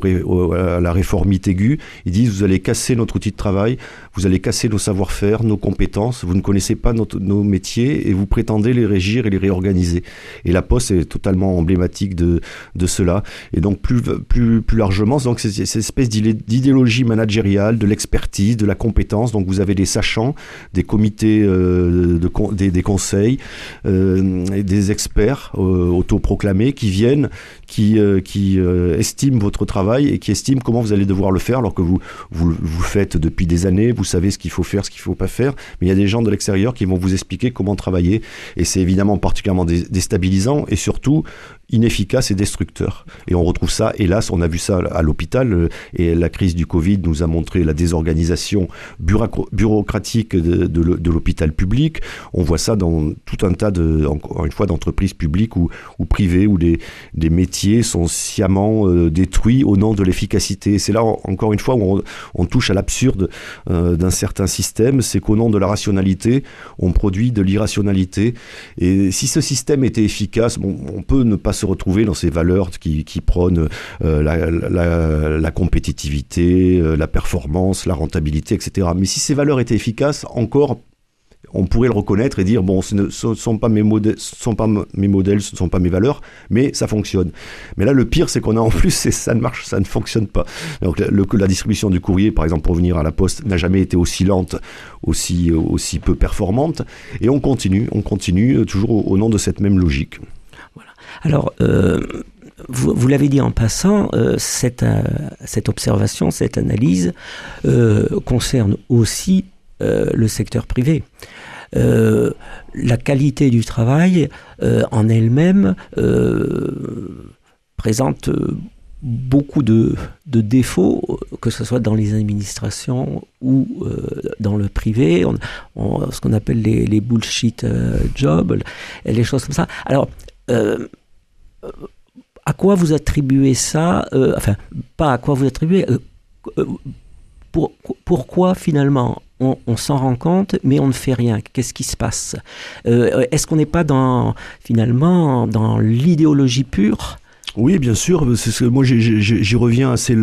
Speaker 3: à la réformite aiguë. Ils disent vous allez casser notre outil de travail, vous allez casser nos savoir-faire, nos compétences, vous ne connaissez pas notre, nos métiers et vous prétendez les régir et les réorganiser réorganiser. Et la Poste est totalement emblématique de, de cela. Et donc plus, plus, plus largement, donc c'est cette espèce d'idéologie managériale, de l'expertise, de la compétence. Donc vous avez des sachants, des comités, euh, de, des, conseils, euh, des experts euh, autoproclamés qui viennent, qui, euh, qui estiment votre travail et qui estiment comment vous allez devoir le faire alors que vous, vous, vous faites depuis des années, vous savez ce qu'il faut faire, ce qu'il ne faut pas faire. Mais il y a des gens de l'extérieur qui vont vous expliquer comment travailler et c'est évidemment particulièrement déstabilisant et surtout inefficace et destructeur. Et on retrouve ça, hélas, on a vu ça à l'hôpital, euh, et la crise du Covid nous a montré la désorganisation bureaucratique de, l'hôpital public. On voit ça dans tout un tas de, encore une fois, d'entreprises publiques ou, privées où des, métiers sont sciemment euh, détruits au nom de l'efficacité. C'est là, encore une fois, où on, on touche à l'absurde euh, d'un certain système, c'est qu'au nom de la rationalité, on produit de l'irrationalité. Et si ce système était efficace, bon, on peut ne pas se retrouver dans ces valeurs qui, prônent euh, la, compétitivité, euh, la performance, la rentabilité, etc. Mais si ces valeurs étaient efficaces, encore on pourrait le reconnaître et dire bon, ce ne sont pas mes modèles, ce sont pas mes modèles, ce ne sont pas mes valeurs, mais ça fonctionne. Mais là, le pire, c'est qu'on a en plus, ça ne marche, ça ne fonctionne pas. Donc, la distribution du courrier, par exemple, pour venir à la poste, n'a jamais été aussi lente, aussi peu performante, et on continue, on continue euh, toujours au nom de cette même logique.
Speaker 2: Alors, euh, vous, l'avez dit en passant, euh, cette, euh, cette, observation, cette analyse concerne aussi le secteur privé. La qualité du travail en elle-même présente beaucoup de, défauts, que ce soit dans les administrations ou dans le privé, on, ce qu'on appelle les, bullshit jobs, les choses comme ça. Alors, à quoi vous attribuez ça euh, Enfin, pas à quoi vous attribuez. Euh, euh, pour, pourquoi finalement on, s'en rend compte, mais on ne fait rien? Qu'est-ce qui se passe? Est-ce qu'on n'est pas dans finalement dans l'idéologie pure
Speaker 3: oui, bien sûr. Ce que moi j'y reviens assez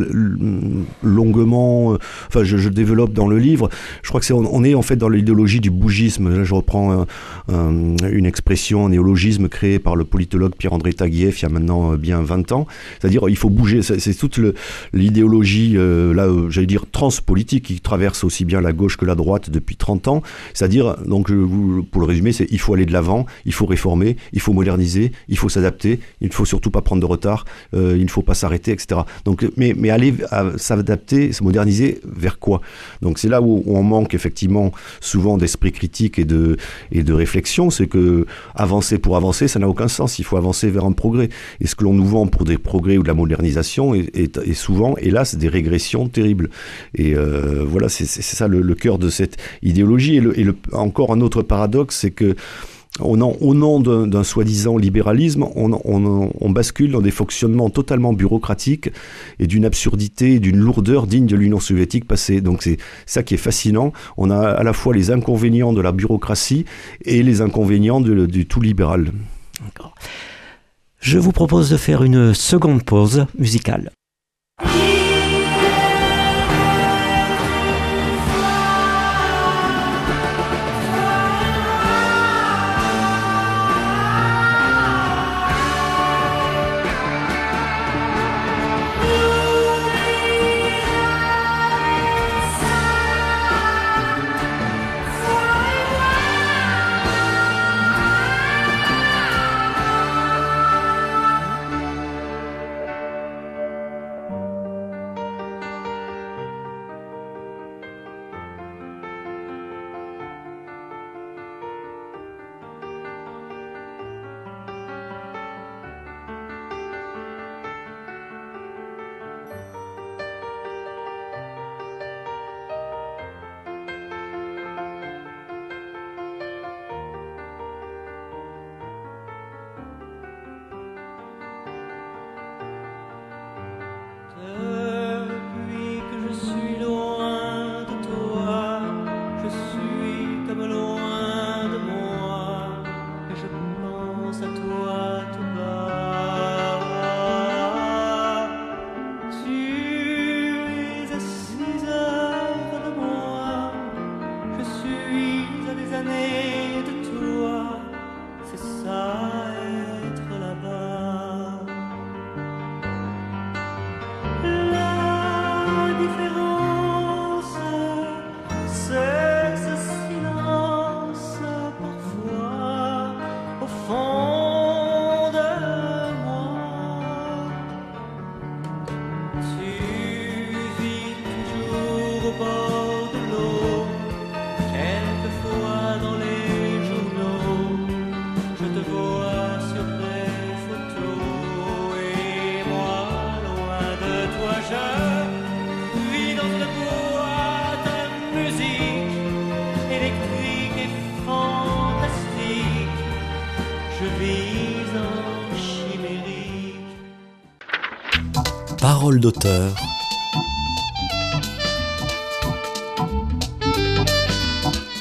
Speaker 3: longuement. Enfin, je, développe dans le livre. Je crois que c'est on, est en fait dans l'idéologie du bougisme. Là, je reprends un, un, une expression, un néologisme créé par le politologue Pierre-André Taguieff il y a maintenant euh, bien 20 ans. C'est-à-dire, il faut bouger. C'est toute l'idéologie euh, là, euh, j'allais dire transpolitique qui traverse aussi bien la gauche que la droite depuis 30 ans. C'est-à-dire, donc, pour le résumer, c'est il faut aller de l'avant, il faut réformer, il faut moderniser, il faut s'adapter, il ne faut surtout pas prendre de retard euh, il ne faut pas s'arrêter, etc. Donc, mais, mais aller s'adapter, se moderniser vers quoi? Donc c'est là où, on manque effectivement souvent d'esprit critique et de, et de réflexion, c'est que avancer pour avancer, ça n'a aucun sens. Il faut avancer vers un progrès. Et ce que l'on nous vend pour des progrès ou de la modernisation est, souvent, hélas, des régressions terribles. Et euh, voilà, c'est ça le, cœur de cette idéologie. Et, encore un autre paradoxe, c'est que au nom, d'un soi-disant libéralisme, on, bascule dans des fonctionnements totalement bureaucratiques et d'une absurdité, d'une lourdeur digne de l'Union soviétique passée. Donc c'est ça qui est fascinant. On a à la fois les inconvénients de la bureaucratie et les inconvénients du tout libéral.
Speaker 2: Je vous propose de faire une seconde pause musicale.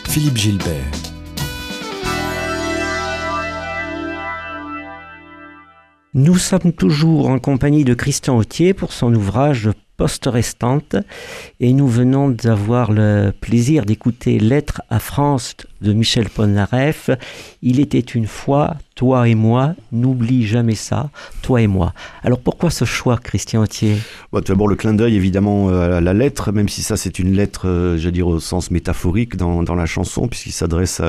Speaker 1: Philippe Gilbert.
Speaker 2: Nous sommes toujours en compagnie de Christian Autier pour son ouvrage Poste restante et nous venons d'avoir le plaisir d'écouter Lettre à France de Michel Polnareff. Il était une fois, toi et moi, n'oublie jamais ça, toi et moi. Alors pourquoi ce choix, Christian Autier?
Speaker 3: Bon, tout D'abord le clin d'œil évidemment euh, à la lettre, même si ça c'est une lettre, euh, je veux dire au sens métaphorique dans, dans la chanson, puisqu'il s'adresse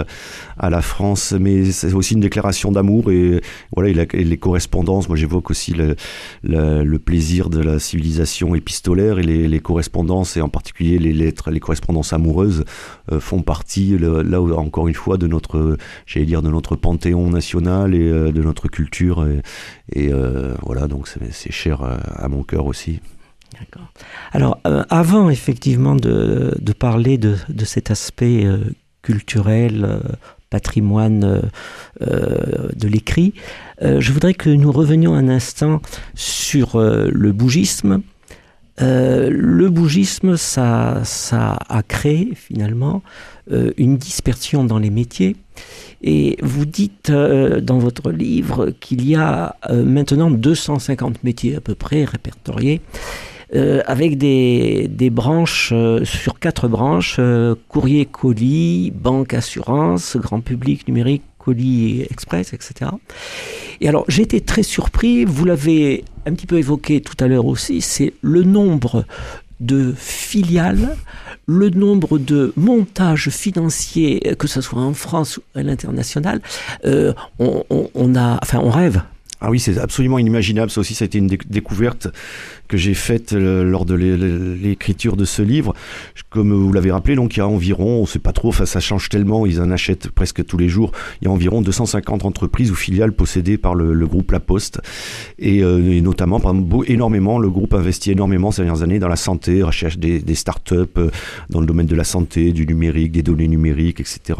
Speaker 3: à, la France, mais c'est aussi une déclaration d'amour et voilà et les correspondances. Moi j'évoque aussi le, plaisir de la civilisation épistolaire et les, correspondances et en particulier les lettres, les correspondances amoureuses euh, font partie là où, encore une fois de notre, j'allais dire de notre panthéon national et euh, de notre culture et, euh, voilà donc c'est cher à, mon cœur aussi.
Speaker 2: D'accord. Alors, euh, avant effectivement de, parler de, cet aspect culturel, patrimoine de l'écrit, je voudrais que nous revenions un instant sur le bougisme. Euh, le bougisme, ça, a créé finalement euh, une dispersion dans les métiers. Et vous dites euh, dans votre livre qu'il y a maintenant 250 métiers à peu près répertoriés, avec des, branches sur quatre branches courrier, colis, banque, assurance, grand public, numérique, colis express, etc. Et alors j'ai été très surpris, vous l'avez un petit peu évoqué tout à l'heure aussi, c'est le nombre de filiales, le nombre de montages financiers, que ce soit en France ou à l'international, euh, on- on a, enfin, on rêve.
Speaker 3: Ah oui, c'est absolument inimaginable. Ça aussi, ça a été une déc- découverte que j'ai faite euh, lors de l'é- l'é- l'écriture de ce livre. Comme vous l'avez rappelé, donc il y a environ, on ne sait pas trop, enfin ça change tellement, ils en achètent presque tous les jours. Il y a environ 250 entreprises ou filiales possédées par le, groupe La Poste. Et, euh, notamment, énormément, le groupe investit énormément ces dernières années dans la santé, recherche des, des start-up euh, dans le domaine de la santé, du numérique, des données numériques, etc.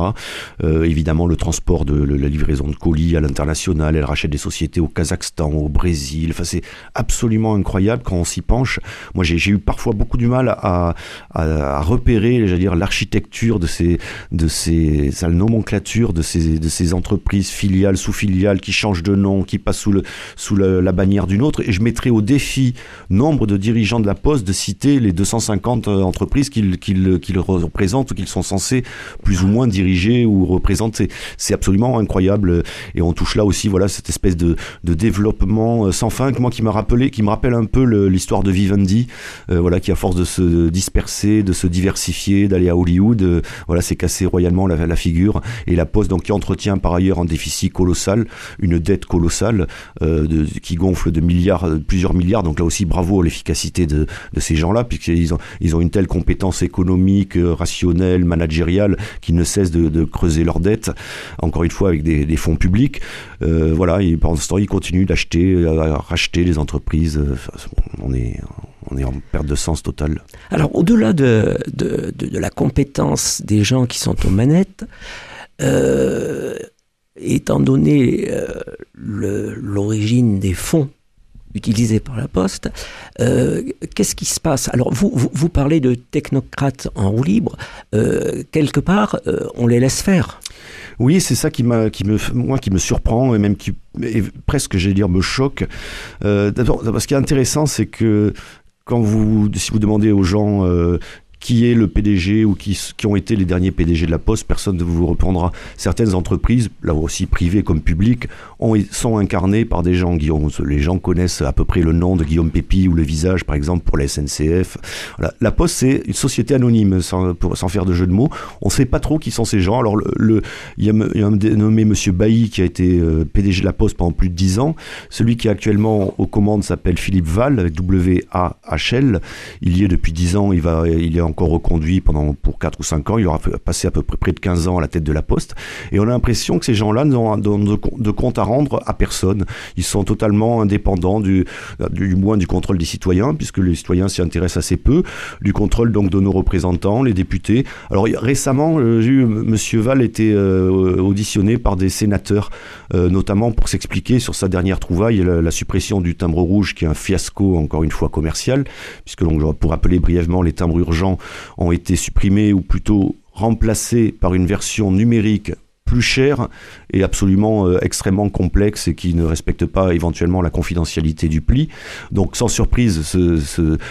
Speaker 3: Évidemment, le transport de la livraison de colis à l'international, elle rachète des sociétés au Kazakhstan, au Brésil. Enfin, c'est absolument incroyable quand on s'y penche. Moi, j'ai eu parfois beaucoup du mal à, repérer, j'allais dire, l'architecture de ces, de ces, nomenclature de ces, de ces entreprises filiales, sous-filiales qui changent de nom, qui passent sous, le, sous la bannière d'une autre. Et je mettrai au défi nombre de dirigeants de la Poste de citer les 250 entreprises qu'ils qu'ils représentent ou qu'ils sont censés plus ou moins diriger ou représenter. C'est absolument incroyable. Et on touche là aussi, voilà, cette espèce de, de développement euh, sans fin que moi qui m'a rappelé, qui me rappelle un peu l'histoire de Vivendi, euh, voilà, qui à force de se disperser, de se diversifier, d'aller à Hollywood, euh, voilà, s'est cassé royalement la, la figure. Et la Poste, donc, qui entretient par ailleurs un déficit colossal, une dette colossale, euh, de, qui gonfle de milliards, euh, plusieurs milliards. Donc là aussi, bravo à l'efficacité de, de ces gens-là, puisqu'ils ont, ils ont une telle compétence économique, euh, rationnelle, managériale, qu'ils ne cessent de, de creuser leurs dettes, encore une fois avec des, des fonds publics. Voilà, et pendant ce temps, ils continuent d'acheter, euh, à racheter les entreprises. Euh, on est, on est en perte de sens totale.
Speaker 2: Alors, au-delà de, de, de- la compétence des gens qui sont aux manettes, euh, étant donné l'origine des fonds utilisés par la Poste, qu'est-ce qui se passe? Alors, vous, vous, parlez de technocrates en roue libre. Quelque part, on les laisse faire.
Speaker 3: Oui, c'est ça qui qui me, moi, qui me surprend et même qui, et presque, j'allais dire, me choque. Euh, D'abord, ce qui est intéressant, c'est que quand vous, si vous demandez aux gens euh, qui est le PDG ou qui, qui ont été les derniers PDG de la Poste, personne ne vous répondra. Certaines entreprises, là aussi privées comme publiques, ont, sont incarnées par des gens. Les gens connaissent à peu près le nom de Guillaume Pépi ou le visage, par exemple, pour la SNCF. La Poste, c'est une société anonyme, sans, sans faire de jeu de mots. On ne sait pas trop qui sont ces gens. Alors, le, il, y a, un dénommé Monsieur Bailly qui a été euh, PDG de la Poste pendant plus de 10 ans. Celui qui est actuellement aux commandes s'appelle Philippe Val, W-A-H-L. Il y est depuis 10 ans. Il, va, il est en encore reconduit pendant pour 4 ou 5 ans. Il aura passé à peu près près de 15 ans à la tête de la Poste. Et on a l'impression que ces gens-là n'ont de, compte à rendre à personne. Ils sont totalement indépendants du, du moins du contrôle des citoyens, puisque les citoyens s'y intéressent assez peu, du contrôle donc de nos représentants, les députés. Alors récemment, euh, j'ai eu Monsieur Val était euh, auditionné par des sénateurs, euh, notamment pour s'expliquer sur sa dernière trouvaille, la, suppression du timbre rouge, qui est un fiasco encore une fois commercial, puisque pour rappeler brièvement, les timbres urgents ont été supprimés ou plutôt remplacés par une version numérique plus chère et absolument euh, extrêmement complexe et qui ne respecte pas éventuellement la confidentialité du pli. Donc sans surprise,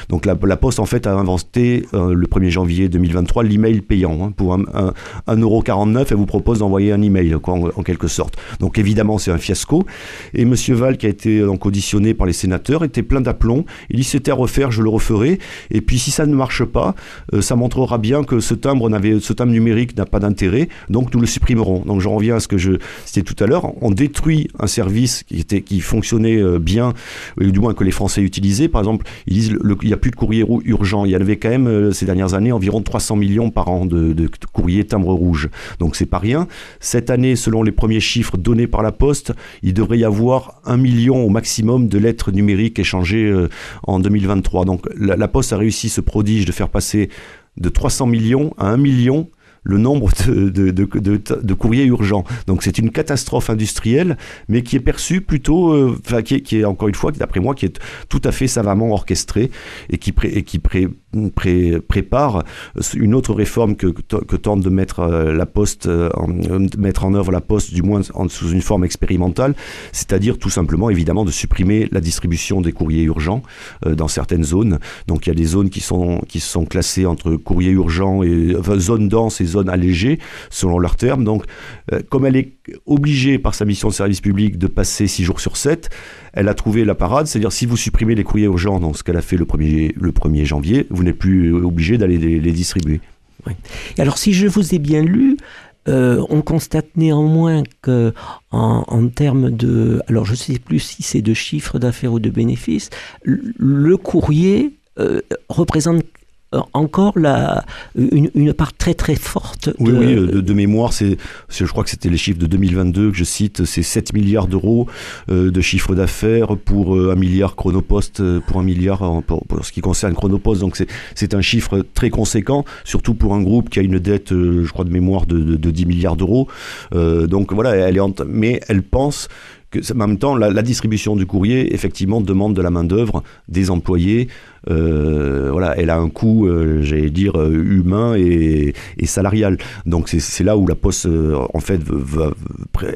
Speaker 3: donc la, Poste en fait a inventé euh, le 1er janvier 2023 l'email payant. hein. pour un, un, 1,49€, elle vous propose d'envoyer un email quoi, en, quelque sorte. Donc évidemment c'est un fiasco. Et Monsieur Val qui a été euh, donc auditionné par les sénateurs était plein d'aplomb. Il dit c'était à refaire, je le referai. Et puis si ça ne marche pas, ça montrera bien que ce timbre ce timbre numérique n'a pas d'intérêt. Donc nous le supprimerons. J'en reviens à ce que je citais tout à l'heure. On détruit un service qui était, qui fonctionnait euh, bien, ou du moins que les Français utilisaient. Par exemple, ils disent le- il n'y a plus de courrier urgent. Il y en avait quand même euh, ces dernières années environ 300 millions par an de, de courriers timbre rouge. Donc c'est pas rien. Cette année, selon les premiers chiffres donnés par la Poste, il devrait y avoir un million au maximum de lettres numériques échangées euh, en 2023. Donc la, la Poste a réussi ce prodige de faire passer de 300 millions à 1 million le nombre de, courriers urgents. Donc c'est une catastrophe industrielle, mais qui est perçue plutôt, euh, enfin qui, est, qui est encore une fois, d'après moi, qui est tout à fait savamment orchestrée et qui, pré- et qui pré- pré- prépare une autre réforme que, que tente de mettre euh, la Poste, euh, en, de mettre en œuvre la Poste, du moins sous une forme expérimentale, c'est-à-dire tout simplement, évidemment, de supprimer la distribution des courriers urgents euh, dans certaines zones. Donc il y a des zones qui sont, qui sont classées entre courriers urgents et enfin, zones denses et zones allégées, selon leurs termes. Donc, euh, comme elle est obligée par sa mission de service public de passer 6 jours sur 7, elle a trouvé la parade, c'est-à-dire si vous supprimez les courriers urgents, donc ce qu'elle a fait le 1er, le 1er janvier, vous n'êtes plus obligé d'aller les, distribuer.
Speaker 2: Et alors, si je vous ai bien lu, euh, on constate néanmoins que, en, termes de, alors je ne sais plus si c'est de chiffre d'affaires ou de bénéfices, le- courrier euh, représente euh, encore la, une, une part très très forte. De-
Speaker 3: oui, euh, de, de mémoire, c'est, je crois que c'était les chiffres de 2022 que je cite, c'est 7 milliards d'euros euh, de chiffre d'affaires pour euh, un milliard Chronopost, euh, pour un milliard en- pour, pour ce qui concerne Chronopost. Donc c'est, c'est un chiffre très conséquent, surtout pour un groupe qui a une dette, euh, je crois, de mémoire de, de, de 10 milliards d'euros. Euh, donc voilà, elle est en, mais elle pense que, en même temps, la, la distribution du courrier, effectivement, demande de la main-d'œuvre, des employés. Euh, voilà, elle a un coût, euh, j'allais dire, euh, humain et, salarial. Donc c'est, là où la Poste, en fait,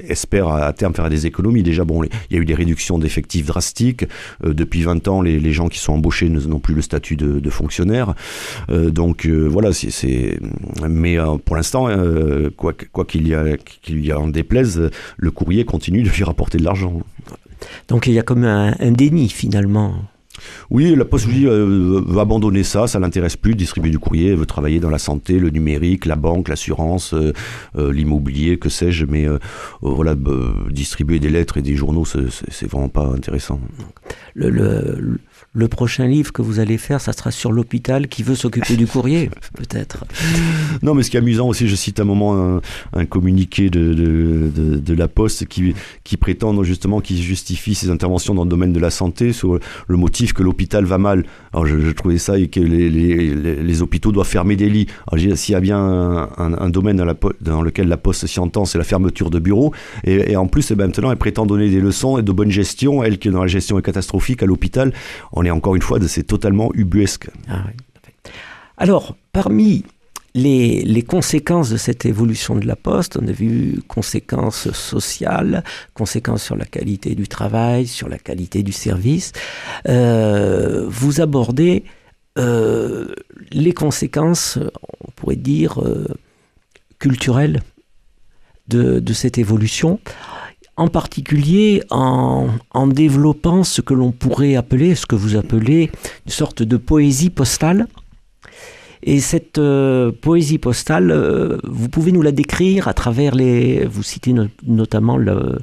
Speaker 3: espère à terme faire des économies. Déjà, bon, il y a eu des réductions d'effectifs drastiques. Depuis 20 ans, les, gens qui sont embauchés n'ont plus le statut de, fonctionnaire. Donc voilà, c'est, mais pour l'instant, quoi, qu'il y y en déplaise, le courrier continue de lui rapporter de l'argent.
Speaker 2: Donc il y a comme un déni finalement.
Speaker 3: Oui, la Poste dis, euh, veut abandonner ça, ça l'intéresse plus distribuer du courrier, veut travailler dans la santé, le numérique, la banque, l'assurance, euh, euh, l'immobilier, que sais-je, mais voilà, euh, distribuer des lettres et des journaux, c'est, vraiment pas intéressant.
Speaker 2: Le prochain livre que vous allez faire, ça sera sur l'hôpital qui veut s'occuper du courrier, peut-être.
Speaker 3: Non, mais ce qui est amusant aussi, je cite un moment un, un communiqué de, de, de, de la Poste qui, qui prétend justement, qui justifie ses interventions dans le domaine de la santé sur le motif que l'hôpital va mal. Alors je, je trouvais ça et que les, les, les, les hôpitaux doivent fermer des lits. Alors s'il y a bien un, un, un domaine dans, la, po- dans lequel la Poste s'y entend, c'est la fermeture de bureaux. Et, et en plus, eh ben, maintenant, elle prétend donner des leçons et de bonne gestion. Elle qui est dans la gestion est catastrophique à l'hôpital, on est encore une fois, c'est totalement ubuesque.
Speaker 2: Ah. Alors, parmi les, conséquences de cette évolution de la poste, on a vu conséquences sociales, conséquences sur la qualité du travail, sur la qualité du service. Euh, vous abordez euh, les conséquences, on pourrait dire, euh, culturelles de cette évolution en particulier en, développant ce que l'on pourrait appeler, ce que vous appelez une sorte de poésie postale. Et cette euh, poésie postale, euh, vous pouvez nous la décrire à travers les... Vous citez no notamment le,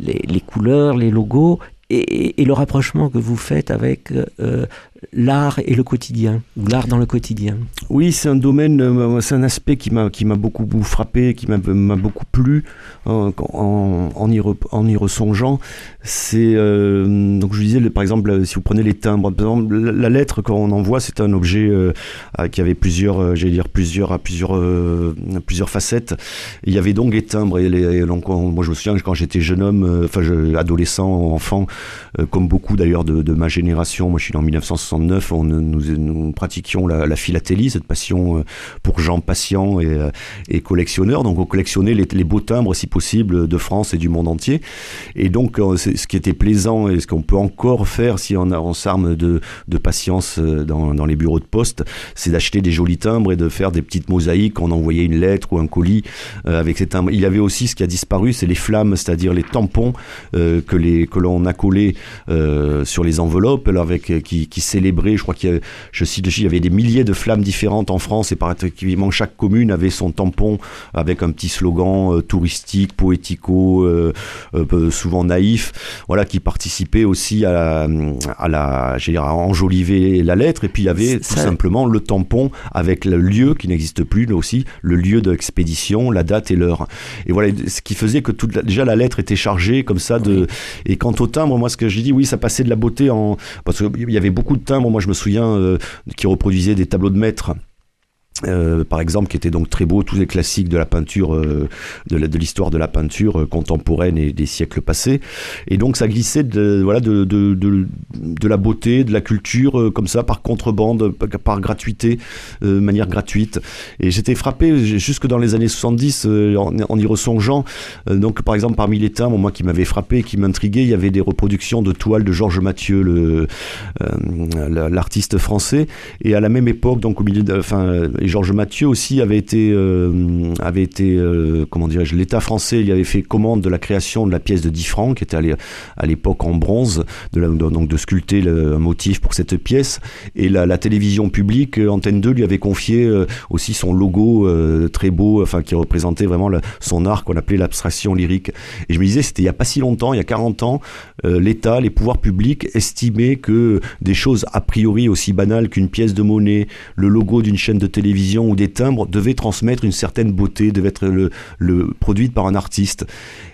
Speaker 2: les, couleurs, les logos et, et, le rapprochement que vous faites avec euh, l'art et le quotidien, ou l'art dans le quotidien.
Speaker 3: Oui, c'est un domaine, euh, c'est un aspect qui m'a beaucoup frappé, qui m'a beaucoup plu euh, en, en, y, re- en y. C'est euh, donc je disais, par exemple, si vous prenez les timbres, par exemple, la, la lettre quand on envoie, c'est un objet qui avait plusieurs, j'allais dire plusieurs plusieurs plusieurs facettes. Il y avait donc les timbres et les donc on- moi je me souviens que quand j'étais jeune homme, enfin je- adolescent, enfant, comme beaucoup d'ailleurs de, ma génération, moi je suis en 1969, on, nous, pratiquions la, la philatélie, cette passion euh, pour gens patients et, euh, et collectionneurs. Donc on collectionnait les, beaux timbres si possible de France et du monde entier. Et donc euh, ce qui était plaisant et ce qu'on peut encore faire si on, on s'arme de, de patience dans, les bureaux de poste, c'est d'acheter des jolis timbres et de faire des petites mosaïques. On envoyait une lettre ou un colis avec ces timbres. Il y avait aussi ce qui a disparu, c'est les flammes, c'est-à-dire les tampons que l'on a collés euh, sur les enveloppes, avec qui, qui célébraient. Je crois qu'il y a, je cite il y avait des milliers de flammes différentes en France et par effectivement chaque commune avait son tampon avec un petit slogan euh, touristique, poético, euh, euh, souvent naïf, voilà, qui participait aussi à la, à la, dire, à enjoliver la lettre. Et puis il y avait tout
Speaker 2: Ça-
Speaker 3: simplement le tampon avec le lieu qui n'existe plus, là aussi, le lieu de l'expédition, la date et l'heure. Et voilà, ce qui faisait que toute la- déjà la lettre était chargée comme ça de. Et quant au timbre, moi ce que j'ai dit, oui, ça passait de la beauté en parce qu'il y avait beaucoup de Moi je me souviens euh, qui reproduisaient des tableaux de maître. Euh, par exemple, qui étaient donc très beaux, tous les classiques de la peinture, euh, de l'histoire de la peinture euh, contemporaine et des siècles passés. Et donc, ça glissait de, voilà, de, de, de, la beauté, de la culture, euh, comme ça, par contrebande, par, gratuité, de manière gratuite. Et j'étais frappé, jusque dans les années 70, euh, en, en y ressongeant. Donc, par exemple, parmi les timbres, moi, qui m'avait frappé, qui m'intriguait, il y avait des reproductions de toiles de Georges Mathieu, l'artiste français. Et à la même époque, donc au milieu de, enfin, Georges Mathieu aussi avait été, euh, avait été, euh, comment dirais-je, l'État français, il avait fait commande de la création de la pièce de 10 francs, qui était à l'é- à l'époque en bronze, donc de sculpter le, un motif pour cette pièce. Et la, télévision publique, euh, Antenne 2, lui avait confié aussi son logo très beau, enfin qui représentait vraiment son art qu'on appelait l'abstraction lyrique. Et je me disais, c'était il y a pas si longtemps, il y a 40 ans, l'État, les pouvoirs publics estimaient que des choses a priori aussi banales qu'une pièce de monnaie, le logo d'une chaîne de télévision ou des timbres devaient transmettre une certaine beauté, devaient être le, produite par un artiste.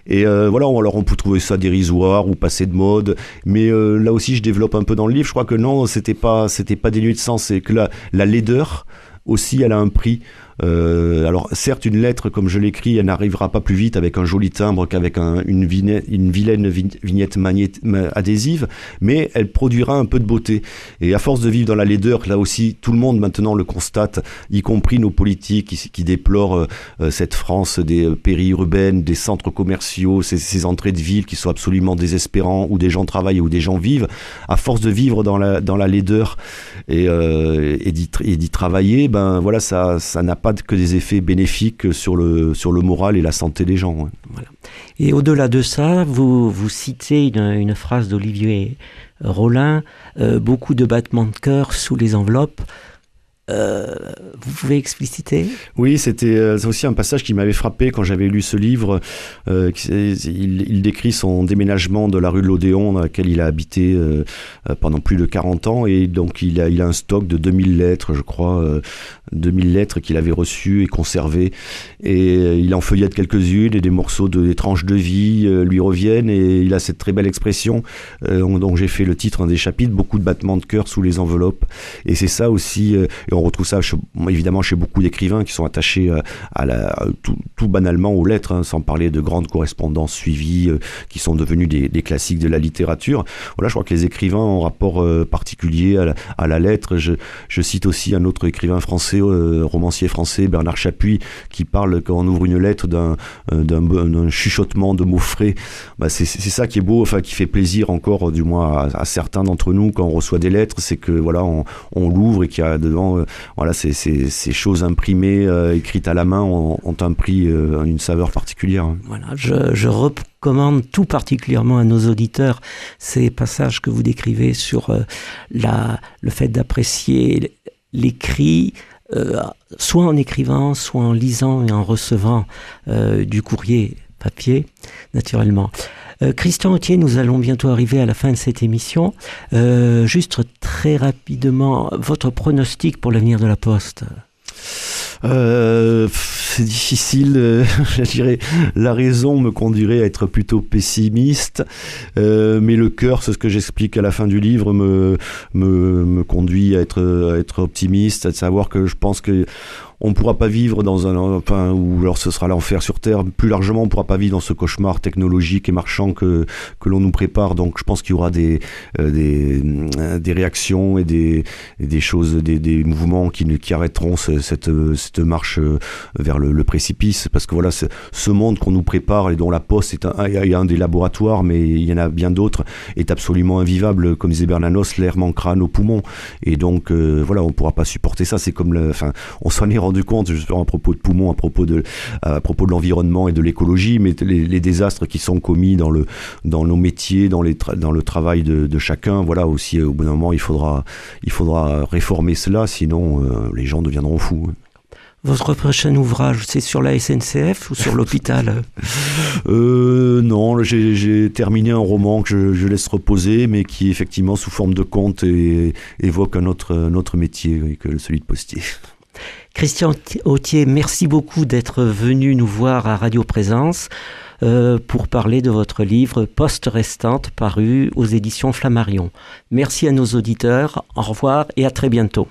Speaker 3: Et euh, voilà, alors on peut trouver ça dérisoire ou passer de mode, mais euh, là aussi je développe un peu dans le livre. Je crois que non, c'était pas, c'était pas dénué de sens. C'est que la, la laideur aussi, elle a un prix. Euh, alors certes, une lettre comme je l'écris, elle n'arrivera pas plus vite avec un joli timbre qu'avec un- une, vilaine vi- vignette adhésive, mais elle produira un peu de beauté. Et à force de vivre dans la laideur, là aussi, tout le monde maintenant le constate, y compris nos politiques qui, déplorent euh, cette France des euh, périurbaines, des centres commerciaux, ces, entrées de ville qui sont absolument désespérants, où des gens travaillent, où des gens vivent. À force de vivre dans la, laideur et d'y travailler, ben voilà, ça, ça n'a pas que des effets bénéfiques sur le, sur le moral et la santé des gens. ouais.
Speaker 2: Et au-delà de ça, vous, vous citez une, une phrase d'Olivier Rollin, euh, beaucoup de battements de cœur sous les enveloppes. Euh, vous pouvez expliciter?
Speaker 3: Oui, c'était euh, aussi un passage qui m'avait frappé quand j'avais lu ce livre. Euh, il, décrit son déménagement de la rue de l'Odéon dans laquelle il a habité pendant plus de 40 ans et donc il a, a un stock de 2000 lettres, je crois, euh, 2000 lettres qu'il avait reçues et conservées et il en feuillette quelques-unes et des morceaux de tranches de vie lui reviennent et il a cette très belle expression dont j'ai fait le titre un des chapitres, beaucoup de battements de cœur sous les enveloppes et c'est ça aussi on retrouve ça évidemment chez beaucoup d'écrivains qui sont attachés euh, à à tout, banalement aux lettres, hein, sans parler de grandes correspondances suivies euh, qui sont devenues des, classiques de la littérature. Voilà, je crois que les écrivains ont un rapport euh, particulier à la, lettre. Je, cite aussi un autre écrivain français, euh, romancier français, Bernard Chapuis, qui parle quand on ouvre une lettre d'un euh, chuchotement de mots frais. Bah, c'est ça qui est beau, enfin qui fait plaisir encore, du moins à, certains d'entre nous quand on reçoit des lettres, c'est que voilà, on, on l'ouvre et qu'il y a euh, voilà, ces, choses imprimées, euh, écrites à la main, ont, un prix, euh, une saveur particulière. hein.
Speaker 2: Voilà, je, je recommande tout particulièrement à nos auditeurs ces passages que vous décrivez sur euh, la, le fait d'apprécier l'écrit, soit en écrivant, soit en lisant et en recevant du courrier papier, naturellement. Euh, Christian Autier, nous allons bientôt arriver à la fin de cette émission. Euh, juste très rapidement, votre pronostic pour l'avenir de la Poste?
Speaker 3: Euh, c'est difficile, dirais. La raison me conduirait à être plutôt pessimiste, mais le cœur, c'est ce que j'explique à la fin du livre, me, me, me conduit à être, à être optimiste, à savoir que je pense que on ne pourra pas vivre dans un enfin ou alors ce sera l'enfer sur terre. Plus largement on ne pourra pas vivre dans ce cauchemar technologique et marchand que que l'on nous prépare. Donc je pense qu'il y aura des euh, euh, des réactions et des des choses des, des mouvements qui arrêteront ce- cette cette marche euh, vers le, précipice. Parce que voilà ce, monde qu'on nous prépare et dont la poste est un, est un des laboratoires mais il y en a bien d'autres est absolument invivable. Comme disait Bernanos l'air manquera à nos poumons. Et donc voilà on ne pourra pas supporter ça. C'est comme enfin on s'en est rendu compte justement à propos de poumons, à propos de, à propos de l'environnement et de l'écologie, mais les, les désastres qui sont commis dans, le, dans nos métiers, dans, les tra- dans le travail de, de chacun, voilà aussi au bout d'un moment il faudra, il faudra réformer cela, sinon euh, les gens deviendront fous.
Speaker 2: Votre prochain ouvrage, c'est sur la SNCF ou sur l'hôpital?
Speaker 3: Euh, non, j'ai terminé un roman que je, je laisse reposer, mais qui effectivement sous forme de conte évoque un autre, un autre métier que celui de postier.
Speaker 2: Christian Autier, merci beaucoup d'être venu nous voir à Radio Présence euh, pour parler de votre livre Poste restante paru aux éditions Flammarion. Merci à nos auditeurs, au revoir et à très bientôt.